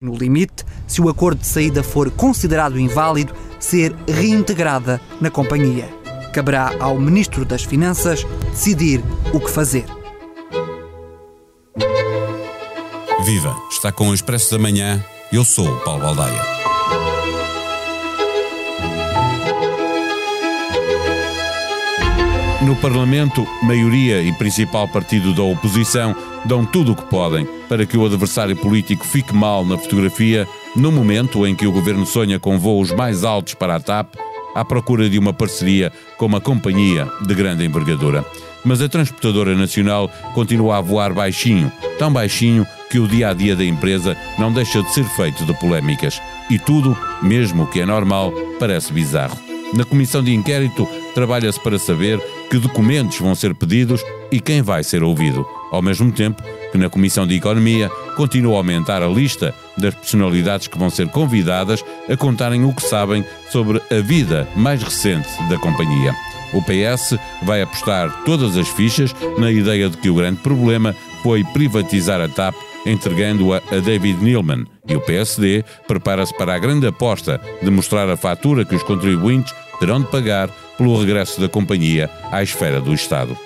No limite, se o acordo de saída for considerado inválido, ser reintegrada na companhia. Caberá ao Ministro das Finanças decidir o que fazer. Viva! Está com o Expresso da Manhã. Eu sou o Paulo Baldaia. No Parlamento, maioria e principal partido da oposição dão tudo o que podem para que o adversário político fique mal na fotografia no momento em que o governo sonha com voos mais altos para a TAP à procura de uma parceria com uma companhia de grande envergadura. Mas a transportadora nacional continua a voar baixinho, tão baixinho que o dia a dia da empresa não deixa de ser feito de polémicas. E tudo, mesmo que é normal, parece bizarro. Na comissão de inquérito, trabalha-se para saber que documentos vão ser pedidos e quem vai ser ouvido. Ao mesmo tempo que na Comissão de Economia continua a aumentar a lista das personalidades que vão ser convidadas a contarem o que sabem sobre a vida mais recente da companhia. O PS vai apostar todas as fichas na ideia de que o grande problema foi privatizar a TAP entregando-a a David Neilman, e o PSD prepara-se para a grande aposta de mostrar a fatura que os contribuintes terão de pagar pelo regresso da companhia à esfera do Estado.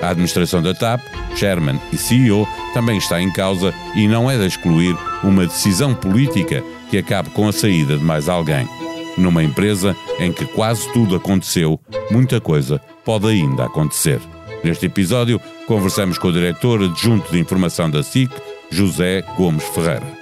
A administração da TAP, Chairman e CEO, também está em causa e não é de excluir uma decisão política que acabe com a saída de mais alguém. Numa empresa em que quase tudo aconteceu, muita coisa pode ainda acontecer. Neste episódio, conversamos com o diretor adjunto de informação da SIC, José Gomes Ferreira.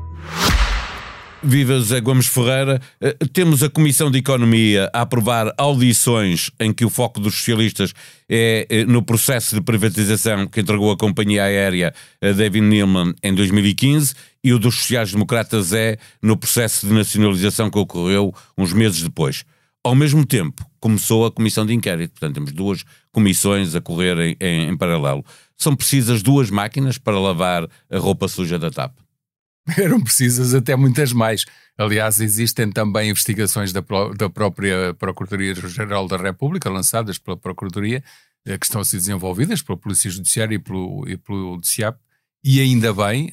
Viva José Gomes Ferreira. Eh, temos a Comissão de Economia a aprovar audições em que o foco dos socialistas é eh, no processo de privatização que entregou a companhia aérea a David Neilman em 2015 e o dos sociais-democratas é no processo de nacionalização que ocorreu uns meses depois. Ao mesmo tempo, começou a comissão de inquérito. Portanto, temos duas comissões a correr em, em, em paralelo. São precisas duas máquinas para lavar a roupa suja da TAP? eram precisas até muitas mais. Aliás, existem também investigações da, da própria Procuradoria-Geral da República, lançadas pela Procuradoria, eh, que estão a ser desenvolvidas pela Polícia Judiciária e pelo, e pelo DCIAP, e ainda bem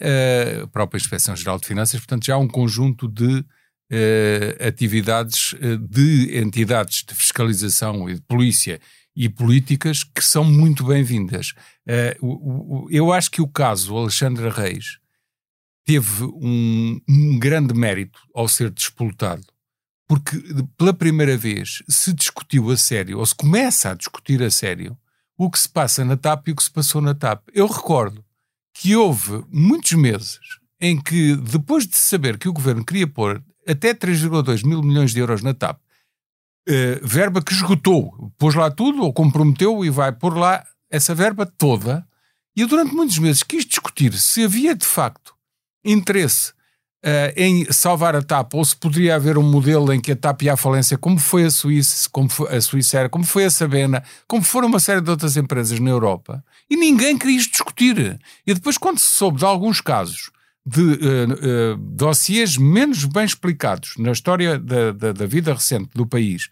a própria Inspeção-Geral de Finanças, portanto já há um conjunto de uh, atividades de entidades de fiscalização e de polícia e políticas que são muito bem-vindas. Uh, eu acho que o caso Alexandre Reis teve um, um grande mérito ao ser despolutado, porque pela primeira vez se discutiu a sério, ou se começa a discutir a sério, o que se passa na TAP e o que se passou na TAP. Eu recordo que houve muitos meses em que, depois de saber que o governo queria pôr até 3,2 mil milhões de euros na TAP, uh, verba que esgotou, pôs lá tudo, ou comprometeu e vai pôr lá essa verba toda, e durante muitos meses quis discutir se havia de facto interesse uh, em salvar a TAP, ou se poderia haver um modelo em que a TAP ia à falência, como foi a Suíça, como foi a Suíça como foi a Sabena, como foram uma série de outras empresas na Europa, e ninguém queria isto discutir. E depois, quando se soube de alguns casos de uh, uh, dossiês menos bem explicados na história da, da, da vida recente do país,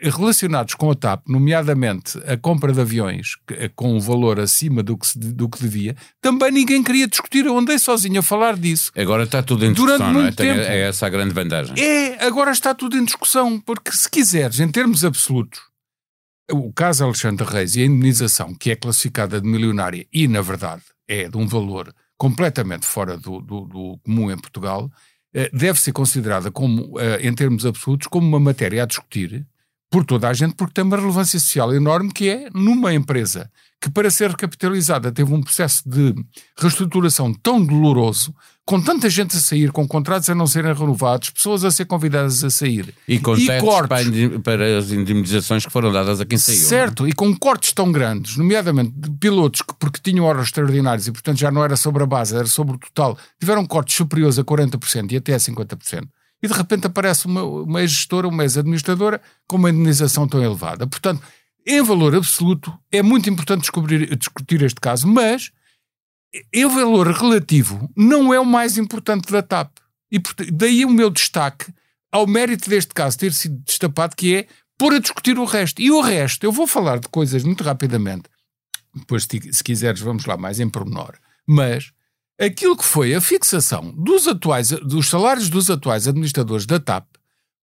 relacionados com a TAP, nomeadamente a compra de aviões eh, com um valor acima do que, se, do que devia, também ninguém queria discutir. Eu andei sozinho a falar disso. Agora está tudo em discussão, Durante muito não é? Tempo. É essa a grande vantagem. É, agora está tudo em discussão, porque se quiseres, em termos absolutos, o caso Alexandre Reis e a indemnização, que é classificada de milionária e, na verdade, é de um valor completamente fora do, do, do comum em Portugal, eh, deve ser considerada como, em termos absolutos, como uma matéria a discutir por toda a gente, porque tem uma relevância social enorme, que é numa empresa que, para ser recapitalizada, teve um processo de reestruturação tão doloroso, com tanta gente a sair, com contratos a não serem renovados, pessoas a ser convidadas a sair. E com e cortes para, para, as indemnizações que foram dadas a quem saiu. É? Certo, não? e com cortes tão grandes, nomeadamente de pilotos que, porque tinham horas extraordinárias e, portanto, já não era sobre a base, era sobre o total, tiveram cortes superiores a 40% e até a 50% e de repente aparece uma, uma gestora uma ex-administradora com uma indenização tão elevada. Portanto, em valor absoluto, é muito importante descobrir, discutir este caso, mas em valor relativo não é o mais importante da TAP. E daí o meu destaque ao mérito deste caso ter sido destapado, que é pôr a discutir o resto. E o resto, eu vou falar de coisas muito rapidamente, depois, se quiseres, vamos lá mais em pormenor. Mas aquilo que foi a fixação dos, atuais, dos salários dos atuais administradores da TAP,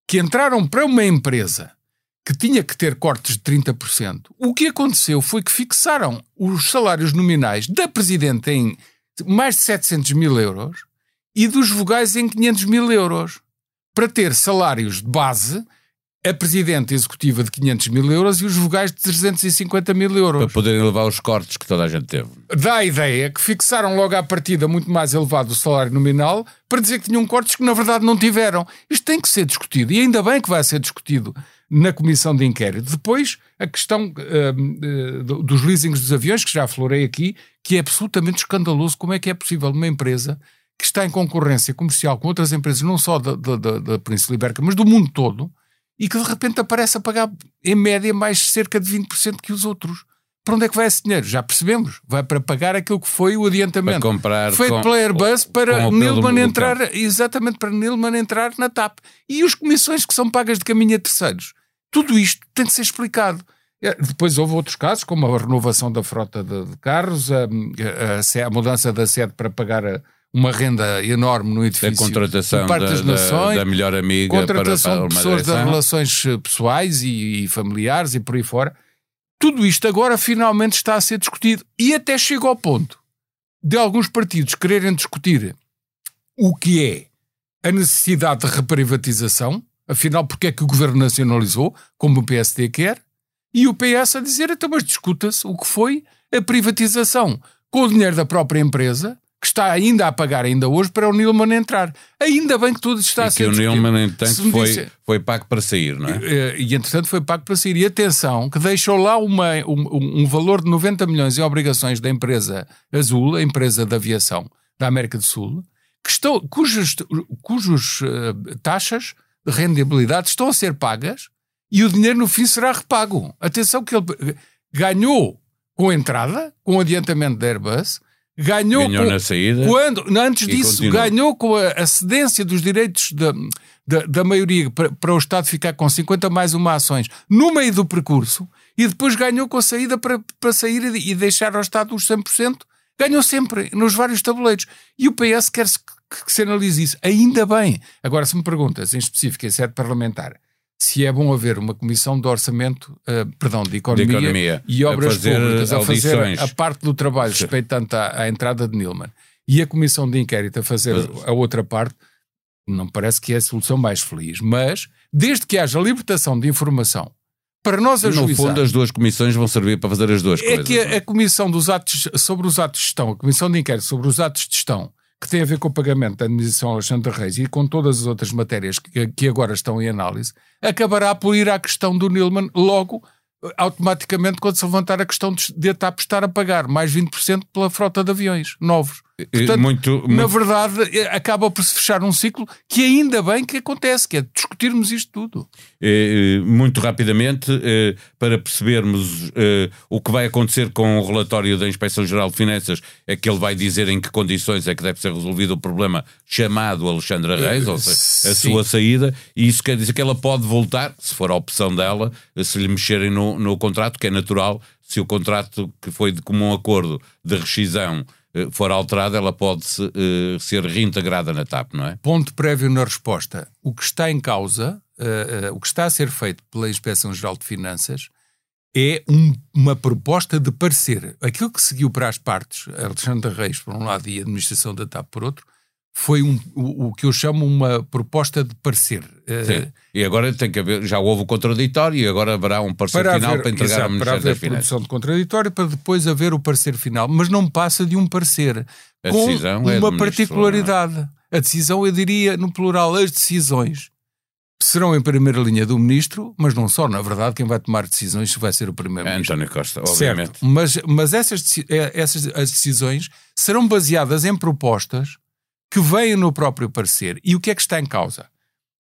que entraram para uma empresa que tinha que ter cortes de 30%, o que aconteceu foi que fixaram os salários nominais da Presidente em mais de 700 mil euros e dos vogais em 500 mil euros, para ter salários de base a presidente executiva de 500 mil euros e os vogais de 350 mil euros. Para poderem levar os cortes que toda a gente teve. Dá a ideia que fixaram logo à partida muito mais elevado o salário nominal para dizer que tinham cortes que na verdade não tiveram. Isto tem que ser discutido e ainda bem que vai ser discutido na comissão de inquérito. Depois, a questão uh, uh, dos leasings dos aviões, que já aflorei aqui, que é absolutamente escandaloso como é que é possível uma empresa que está em concorrência comercial com outras empresas, não só da, da, da, da Península Ibérica, mas do mundo todo, e que de repente aparece a pagar, em média, mais cerca de 20% que os outros. Para onde é que vai esse dinheiro? Já percebemos. Vai para pagar aquilo que foi o adiantamento. Para comprar feito com, pela Airbus para Nilman entrar, exatamente para Nilman entrar na TAP. E as comissões que são pagas de caminho a terceiros. Tudo isto tem de ser explicado. É, depois houve outros casos, como a renovação da frota de, de carros, a, a, a, mudança da sede para pagar a, uma renda enorme no edifício. A contratação da, nações, da, da, melhor amiga contratação para, para de pessoas de relações eh, pessoais e, e, familiares e por aí fora. Tudo isto agora finalmente está a ser discutido e até chega ao ponto de alguns partidos quererem discutir o que é a necessidade de reprivatização, afinal, porque é que o governo nacionalizou, como o PSD quer, e o PS a dizer, então, mas discuta-se o que foi a privatização com o dinheiro da própria empresa que está ainda a pagar ainda hoje para o Nilman entrar. Ainda bem que tudo está e a ser que o Nilman, entanto, foi, disse... foi pago para sair, não é? E, e, entretanto, foi pago para sair. E atenção, que deixou lá uma, um, um, valor de 90 milhões em obrigações da empresa Azul, a empresa de aviação da América do Sul, que estão, cujos, cujos uh, taxas de rendibilidade estão a ser pagas e o dinheiro no fim será repago. Atenção que ele ganhou com a entrada, com o adiantamento da Airbus, ganhou, ganhou com, na saída. Quando, antes disso, continua. ganhou com a, cedência dos direitos da, da, da maioria para, para, o Estado ficar com 50 mais uma ações no meio do percurso e depois ganhou com a saída para, para sair e deixar ao Estado os 100%. Ganhou sempre nos vários tabuleiros. E o PS quer -se que, que se analise isso. Ainda bem. Agora, se me perguntas, em específico, em sede parlamentar, se é bom haver uma comissão de orçamento, uh, perdão, de economia, de economia, e obras públicas a fazer a parte do trabalho respeitante à, à, entrada de Nilman e a comissão de inquérito a fazer a outra parte, não parece que é a solução mais feliz. Mas, desde que haja libertação de informação para nós ajuizar... No fundo, as duas comissões vão servir para fazer as duas é coisas. É que a, a comissão dos atos, sobre os atos de gestão, a comissão de inquérito sobre os atos de gestão que tem a ver com o pagamento da administração Alexandre Reis e com todas as outras matérias que, que agora estão em análise, acabará por ir à questão do Nilman logo automaticamente quando se levantar a questão de TAP estar a pagar mais 20% pela frota de aviões novos. Portanto, muito, muito... na verdade, é, acaba por se fechar um ciclo que ainda bem que acontece, que é discutirmos isto tudo. Muito rapidamente, para percebermos o que vai acontecer com o relatório da Inspeção-Geral de Finanças, é que ele vai dizer em que condições é que deve ser resolvido o problema chamado Alexandra Reis, ou seja, a sua saída, e isso quer dizer que ela pode voltar, se for a opção dela, se lhe mexerem no, no contrato, que é natural, se o contrato que foi de comum acordo de rescisão eh, for alterada, ela pode uh, ser reintegrada na TAP, não é? Ponto prévio na resposta. O que está em causa, uh, uh, o que está a ser feito pela Inspeção-Geral de Finanças é um, uma proposta de parecer. Aquilo que seguiu para as partes, Alexandre Reis por um lado e a administração da TAP por outro, foi um, o, o, que eu chamo uma proposta de parecer. Sim. E agora tem que haver, já houve o contraditório e agora haverá um parecer para final haver, para entregar exato, ao Ministério para haver das produção de contraditório para depois haver o parecer final, mas não passa de um parecer a com é uma particularidade. A decisão, eu diria no plural, as decisões serão em primeira linha do ministro, mas não só, na verdade, quem vai tomar decisões vai ser o primeiro-ministro. É António Costa, obviamente. Certo, mas, mas essas, eh, essas as decisões serão baseadas em propostas que veio no próprio parecer. E o que é que está em causa?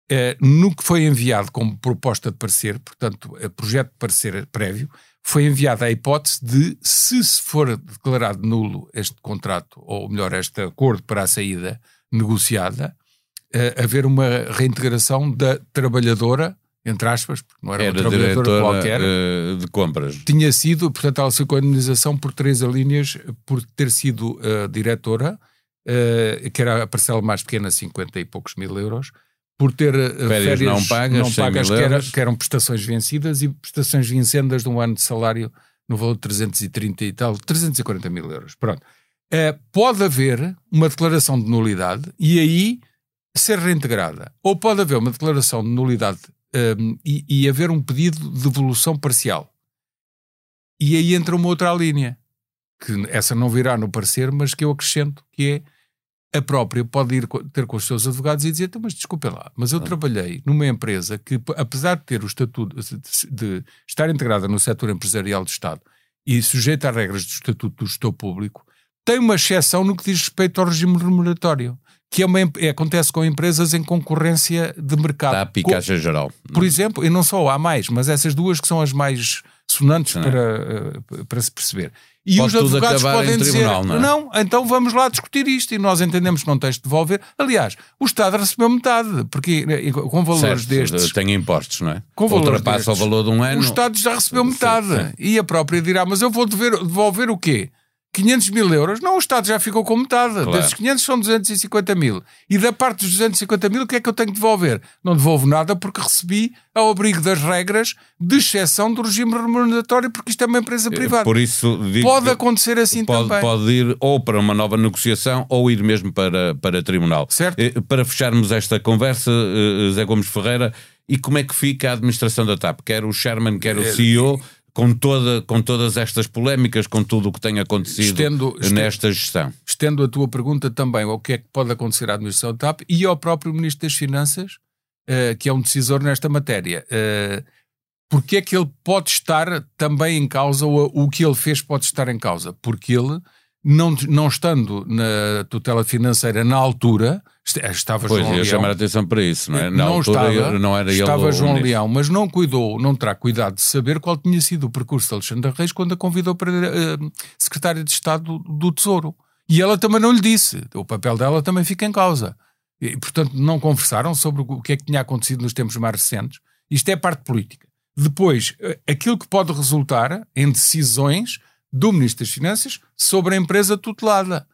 eh, no que foi enviado como proposta de parecer, portanto, projeto de parecer prévio, foi enviada a hipótese de, se for declarado nulo este contrato, ou melhor, este acordo para a saída negociada, uh, haver uma reintegração da trabalhadora, entre aspas, porque não era, era uma trabalhadora qualquer, uh, de compras. Tinha sido, portanto, ela saiu com a indenização por três linhas por ter sido uh, que era a parcela mais pequena, 50 e poucos mil euros, por ter férias, férias não pagas, não pagas que, era, que, eram prestações vencidas e prestações vincendas de um ano de salário no valor de 330 e tal, 340 mil euros. Pronto. Uh, pode haver uma declaração de nulidade e aí ser reintegrada. Ou pode haver uma declaração de nulidade um, ehm, e, e, haver um pedido de devolução parcial. E aí entra uma outra linha, que essa não virá no parecer, mas que eu acrescento, que é a própria pode ir ter com os seus advogados e dizer, então, mas desculpe lá, mas eu ah. trabalhei numa empresa que, apesar de ter o estatuto, de, de estar integrada no setor empresarial do Estado e sujeita às regras do estatuto do gestor público, tem uma exceção no que diz respeito ao regime remuneratório, que é uma, é, acontece com empresas em concorrência de mercado. Da a Caixa Geral. Por exemplo, e não só há mais, mas essas duas que são as mais sonantes para, eh, para se perceber. E Pode os advogados podem dizer, tribunal, não, é? não, então vamos lá discutir isto e nós entendemos que não tens de devolver. Aliás, o Estado recebeu metade, porque eh, com valores certo, destes... Tem impostos, não é? Com Ultrapassa destes, o valor de um ano... O Estado já recebeu metade. E a própria dirá, mas eu vou dever, devolver o quê? 500 mil euros, não, o Estado já ficou com metade. Claro. Desses 500 são 250 mil. E da parte dos 250 mil, o que é que eu tenho que devolver? Não devolvo nada porque recebi ao abrigo das regras de exceção do regime remuneratório, porque isto é uma empresa eh, privada. Por isso pode acontecer assim pode, também. Pode ir ou para uma nova negociação ou ir mesmo para, para tribunal. Certo. Eh, para fecharmos esta conversa, eh, Zé Gomes Ferreira, e como é que fica a administração da TAP? Quer o Sherman, quer o CEO, com, toda, com todas estas polémicas, com tudo o que tem acontecido estendo, nesta gestão. Estendo a tua pergunta também ao que é que pode acontecer à administração da TAP e ao próprio Ministro das Finanças, uh, que é um decisor nesta matéria. Uh, porque é que ele pode estar também em causa, ou o que ele fez pode estar em causa? Porque ele, não, não estando na tutela financeira na altura, estava pois, João Leão. chamar a atenção para isso, não é? Na não altura estava, não era estava João Leão, mas não cuidou, não terá cuidado de saber qual tinha sido o percurso de Alexandre Reis quando a convidou para uh, secretária de Estado do, do, Tesouro. E ela também não lhe disse. O papel dela também fica em causa. E, portanto, não conversaram sobre o que é que tinha acontecido nos tempos mais recentes. Isto é parte política. Depois, eh, aquilo que pode resultar em decisões do Ministro das Finanças sobre a empresa tutelada.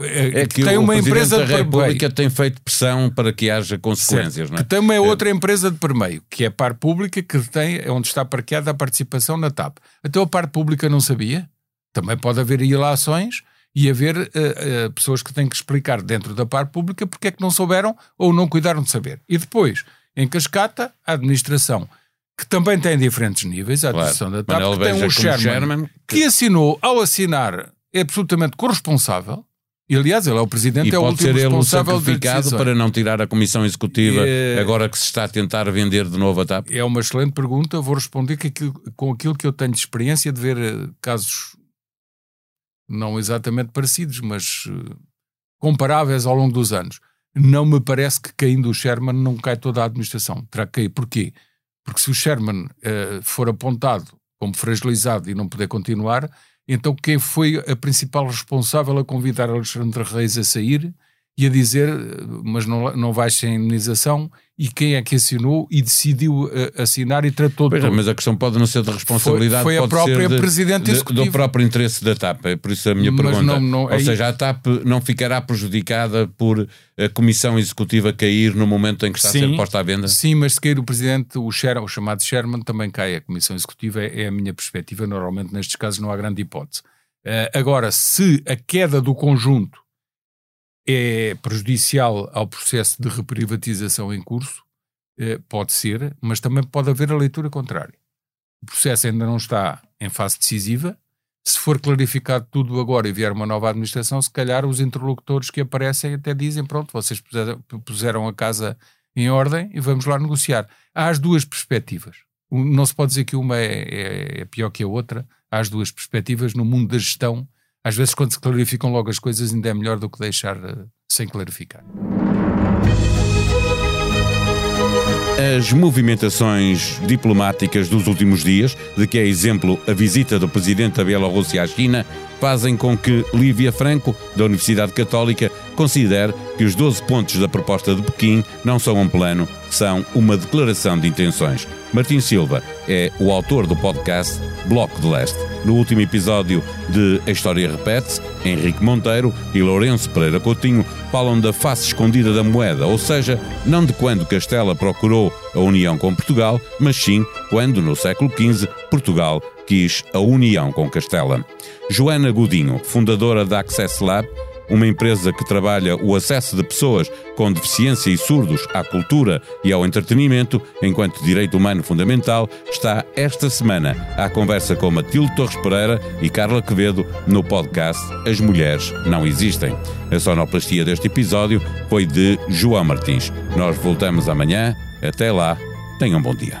É, é que, tem uma empresa da de República tem feito pressão para que haja consequências, não é? Que tem uma é. outra empresa de permeio, que é a Par Pública, que tem é onde está parqueada a participação na TAP. Então a Par Pública não sabia? Também pode haver ilações e haver uh, uh, pessoas que têm que explicar dentro da Par Pública porque é que não souberam ou não cuidaram de saber. E depois, em cascata, a administração que também tem diferentes níveis, a claro. da TAP, Manuel que tem um Sherman, Sherman que... que assinou, ao assinar, é absolutamente corresponsável, e aliás, ele é o presidente, e é o último ser ele responsável de para não tirar a comissão executiva é... agora que se está a tentar vender de novo a TAP? É uma excelente pergunta. Vou responder que aquilo, com aquilo que eu tenho de experiência de ver eh, casos não exatamente parecidos, mas eh, comparáveis ao longo dos anos. Não me parece que caindo o Sherman não cai toda a administração. Terá que cair. Porquê? Porque se o Sherman uh, for apontado como fragilizado e não puder continuar, então quem foi a principal responsável a convidar Alexandre Reis a sair e a dizer, mas não, não vais sem indenização, e quem é que assinou e decidiu uh, assinar e tratou pois é, Mas a questão pode não ser de responsabilidade, foi, foi a própria de, Presidente de, do próprio interesse da TAP, é por isso a minha mas pergunta. Não, não, Ou aí... seja, a TAP não ficará prejudicada por a Comissão Executiva cair no momento em que está sim, a ser posta à venda? Sim, mas se cair o Presidente, o, Sher, o chamado Sherman, também cai a Comissão Executiva, é, é a minha perspectiva, normalmente nestes casos não há grande hipótese. Uh, agora, se a queda do conjunto é prejudicial ao processo de reprivatização em curso, eh, pode ser, mas também pode haver a leitura contrária. O processo ainda não está em fase decisiva. Se for clarificado tudo agora e vier uma nova administração, se calhar os interlocutores que aparecem até dizem: pronto, vocês puseram a casa em ordem e vamos lá negociar. Há as duas perspectivas. Não se pode dizer que uma é, é, é pior que a outra. Há as duas perspectivas no mundo da gestão às vezes, quando se clarificam logo as coisas, ainda é melhor do que deixar uh, sem clarificar. As movimentações diplomáticas dos últimos dias, de que é exemplo a visita do presidente da Bielorrússia à China, fazem com que Lívia Franco, da Universidade Católica, considere que os 12 pontos da proposta de Pequim não são um plano, são uma declaração de intenções. Martim Silva é o autor do podcast Bloco de Leste. No último episódio de A História Repete-se, Henrique Monteiro e Lourenço Pereira Coutinho falam da face escondida da moeda, ou seja, não de quando Castela procurou a união com Portugal, mas sim quando, no século XV, Portugal quis a união com Castela. Joana Godinho, fundadora da Access Lab, uma empresa que trabalha o acesso de pessoas com deficiência e surdos à cultura e ao entretenimento enquanto direito humano fundamental, está esta semana à conversa com Matilde Torres Pereira e Carla Quevedo no podcast As Mulheres Não Existem. A sonoplastia deste episódio foi de João Martins. Nós voltamos amanhã. Até lá, tenham um bom dia.